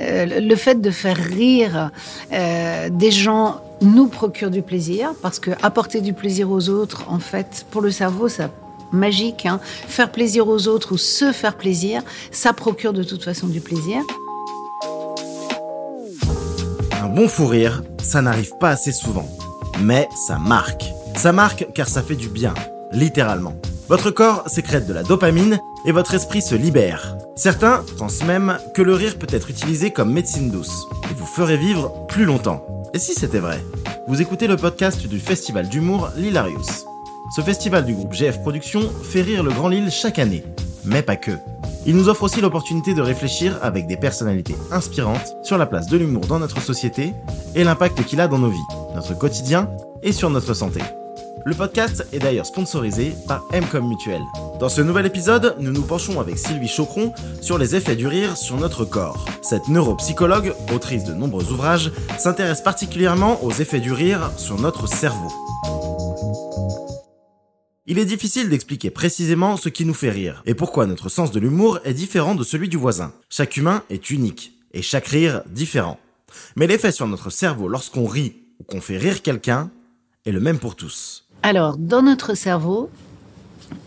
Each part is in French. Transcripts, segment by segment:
Euh, le fait de faire rire euh, des gens nous procure du plaisir parce que apporter du plaisir aux autres, en fait, pour le cerveau, ça magique. Hein. Faire plaisir aux autres ou se faire plaisir, ça procure de toute façon du plaisir. Un bon fou rire, ça n'arrive pas assez souvent. Mais ça marque. Ça marque car ça fait du bien, littéralement. Votre corps sécrète de la dopamine et votre esprit se libère. Certains pensent même que le rire peut être utilisé comme médecine douce et vous ferait vivre plus longtemps. Et si c'était vrai? Vous écoutez le podcast du festival d'humour L'Hilarius. Ce festival du groupe GF Productions fait rire le Grand Lille chaque année, mais pas que. Il nous offre aussi l'opportunité de réfléchir avec des personnalités inspirantes sur la place de l'humour dans notre société et l'impact qu'il a dans nos vies, notre quotidien et sur notre santé. Le podcast est d'ailleurs sponsorisé par Mcom Mutuel. Dans ce nouvel épisode, nous nous penchons avec Sylvie Chocron sur les effets du rire sur notre corps. Cette neuropsychologue, autrice de nombreux ouvrages, s'intéresse particulièrement aux effets du rire sur notre cerveau. Il est difficile d'expliquer précisément ce qui nous fait rire et pourquoi notre sens de l'humour est différent de celui du voisin. Chaque humain est unique et chaque rire différent. Mais l'effet sur notre cerveau lorsqu'on rit ou qu'on fait rire quelqu'un est le même pour tous. Alors, dans notre cerveau,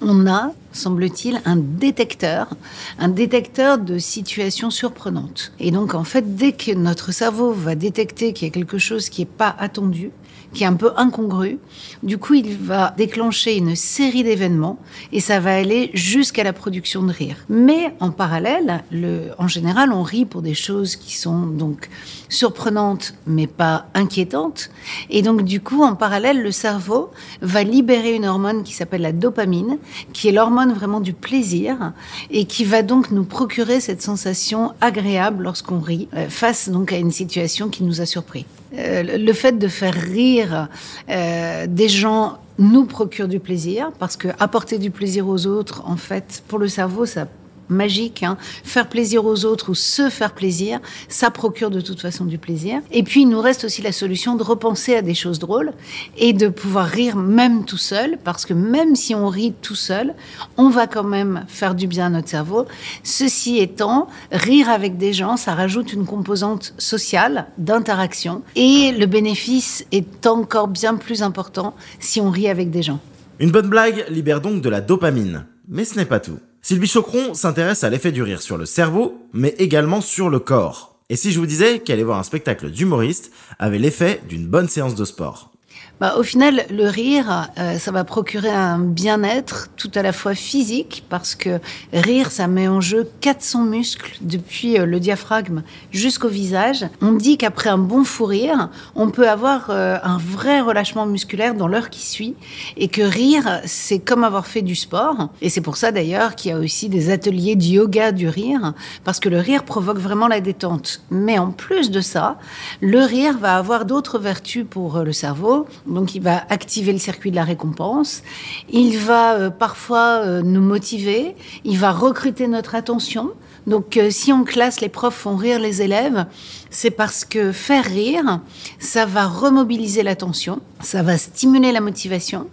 on a, semble-t-il, un détecteur, un détecteur de situations surprenantes. Et donc, en fait, dès que notre cerveau va détecter qu'il y a quelque chose qui n'est pas attendu, qui est un peu incongru. Du coup, il va déclencher une série d'événements et ça va aller jusqu'à la production de rire. Mais en parallèle, le, en général, on rit pour des choses qui sont donc surprenantes mais pas inquiétantes. Et donc, du coup, en parallèle, le cerveau va libérer une hormone qui s'appelle la dopamine, qui est l'hormone vraiment du plaisir et qui va donc nous procurer cette sensation agréable lorsqu'on rit euh, face donc à une situation qui nous a surpris. Euh, le fait de faire rire euh, des gens nous procure du plaisir parce que apporter du plaisir aux autres, en fait, pour le cerveau, ça magique. Hein. Faire plaisir aux autres ou se faire plaisir, ça procure de toute façon du plaisir. Et puis, il nous reste aussi la solution de repenser à des choses drôles et de pouvoir rire même tout seul, parce que même si on rit tout seul, on va quand même faire du bien à notre cerveau. Ceci étant, rire avec des gens, ça rajoute une composante sociale, d'interaction, et le bénéfice est encore bien plus important si on rit avec des gens. Une bonne blague libère donc de la dopamine. Mais ce n'est pas tout. Sylvie Chocron s'intéresse à l'effet du rire sur le cerveau, mais également sur le corps. Et si je vous disais qu'aller voir un spectacle d'humoriste avait l'effet d'une bonne séance de sport bah, au final, le rire, euh, ça va procurer un bien-être tout à la fois physique, parce que rire, ça met en jeu 400 muscles depuis euh, le diaphragme jusqu'au visage. On dit qu'après un bon fou rire, on peut avoir euh, un vrai relâchement musculaire dans l'heure qui suit, et que rire, c'est comme avoir fait du sport. Et c'est pour ça d'ailleurs qu'il y a aussi des ateliers de yoga du rire, parce que le rire provoque vraiment la détente. Mais en plus de ça, le rire va avoir d'autres vertus pour le cerveau donc il va activer le circuit de la récompense. Il va euh, parfois euh, nous motiver. Il va recruter notre attention. Donc euh, si en classe les profs font rire les élèves, c'est parce que faire rire, ça va remobiliser l'attention, ça va stimuler la motivation,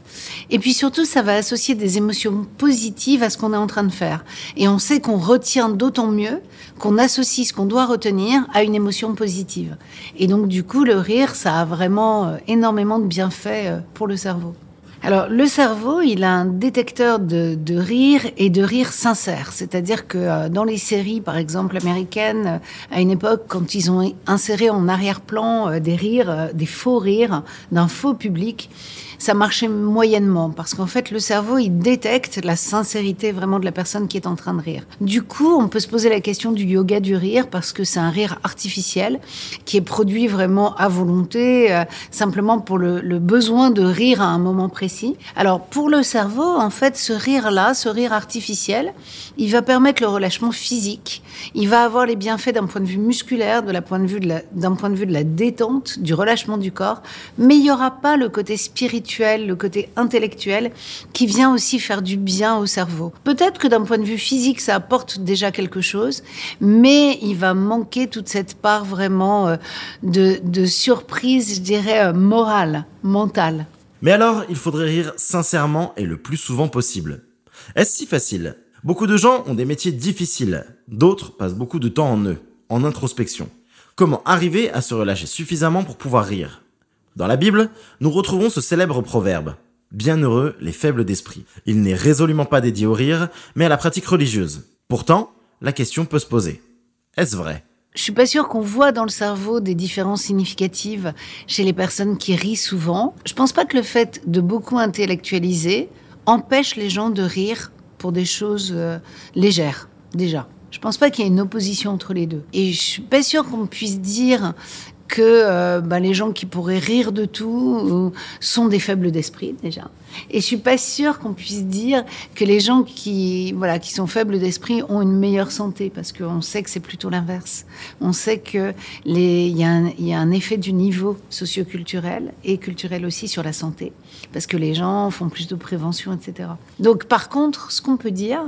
et puis surtout ça va associer des émotions positives à ce qu'on est en train de faire. Et on sait qu'on retient d'autant mieux qu'on associe ce qu'on doit retenir à une émotion positive. Et donc du coup, le rire, ça a vraiment euh, énormément de bienfaits euh, pour le cerveau. Alors, le cerveau, il a un détecteur de, rire et de rire sincère. C'est-à-dire que euh, dans les séries, par exemple, américaines, à une époque, quand ils ont inséré en arrière-plan des rires, des faux rires d'un faux public, ça marchait moyennement parce qu'en fait le cerveau il détecte la sincérité vraiment de la personne qui est en train de rire. Du coup, on peut se poser la question du yoga du rire parce que c'est un rire artificiel qui est produit vraiment à volonté, euh, simplement pour le, besoin de rire à un moment précis. Alors pour le cerveau, en fait, ce rire-là, ce rire artificiel, il va permettre le relâchement physique. Il va avoir les bienfaits d'un point de vue musculaire, de de de d'un point de vue de la détente, du relâchement du corps, mais il n'y aura pas le côté spirituel le côté intellectuel, qui vient aussi faire du bien au cerveau. Peut-être que d'un point de vue physique, ça apporte déjà quelque chose, mais il va manquer toute cette part vraiment euh, de, surprise, je dirais, euh, morale, mentale. Mais alors, il faudrait rire sincèrement et le plus souvent possible. Est-ce si facile? Beaucoup de gens ont des métiers difficiles, d'autres passent beaucoup de temps en eux. en introspection. Comment arriver à se relâcher suffisamment pour pouvoir rire? Dans la Bible, nous retrouvons ce célèbre proverbe. Bienheureux les faibles d'esprit. Il n'est résolument pas dédié au rire, mais à la pratique religieuse. Pourtant, la question peut se poser. Est-ce vrai? Je suis pas sûre qu'on voit dans le cerveau des différences significatives chez les personnes qui rient souvent. Je pense pas que le fait de beaucoup intellectualiser empêche les gens de rire pour des choses euh, légères, déjà. Je pense pas qu'il y ait une opposition entre les deux. Et je suis pas sûre qu'on puisse dire que euh, bah, les gens qui pourraient rire de tout euh, sont des faibles d'esprit déjà. Et je suis pas sûre qu'on puisse dire que les gens qui voilà qui sont faibles d'esprit ont une meilleure santé parce qu'on sait que c'est plutôt l'inverse. On sait que les il y, a un, y a un effet du niveau socioculturel et culturel aussi sur la santé parce que les gens font plus de prévention, etc. Donc par contre, ce qu'on peut dire,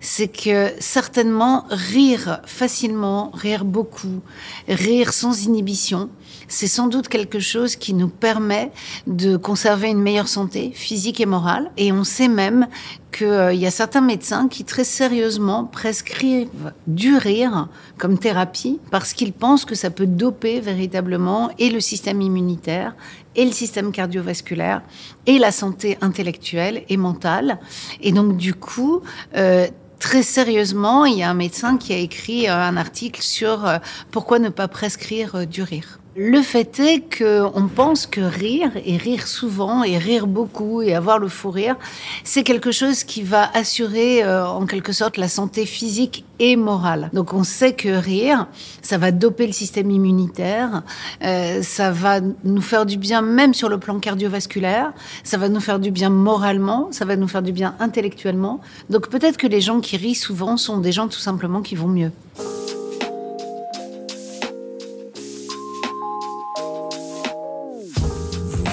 c'est que certainement rire facilement, rire beaucoup, rire sans inhibition c'est sans doute quelque chose qui nous permet de conserver une meilleure santé physique et morale. Et on sait même qu'il euh, y a certains médecins qui très sérieusement prescrivent du rire comme thérapie parce qu'ils pensent que ça peut doper véritablement et le système immunitaire et le système cardiovasculaire et la santé intellectuelle et mentale. Et donc du coup, euh, très sérieusement, il y a un médecin qui a écrit euh, un article sur pourquoi ne pas prescrire du rire. Le fait est qu'on pense que rire, et rire souvent, et rire beaucoup, et avoir le fou rire, c'est quelque chose qui va assurer euh, en quelque sorte la santé physique et morale. Donc on sait que rire, ça va doper le système immunitaire, euh, ça va nous faire du bien même sur le plan cardiovasculaire, ça va nous faire du bien moralement, ça va nous faire du bien intellectuellement. Donc peut-être que les gens qui rient souvent sont des gens tout simplement qui vont mieux.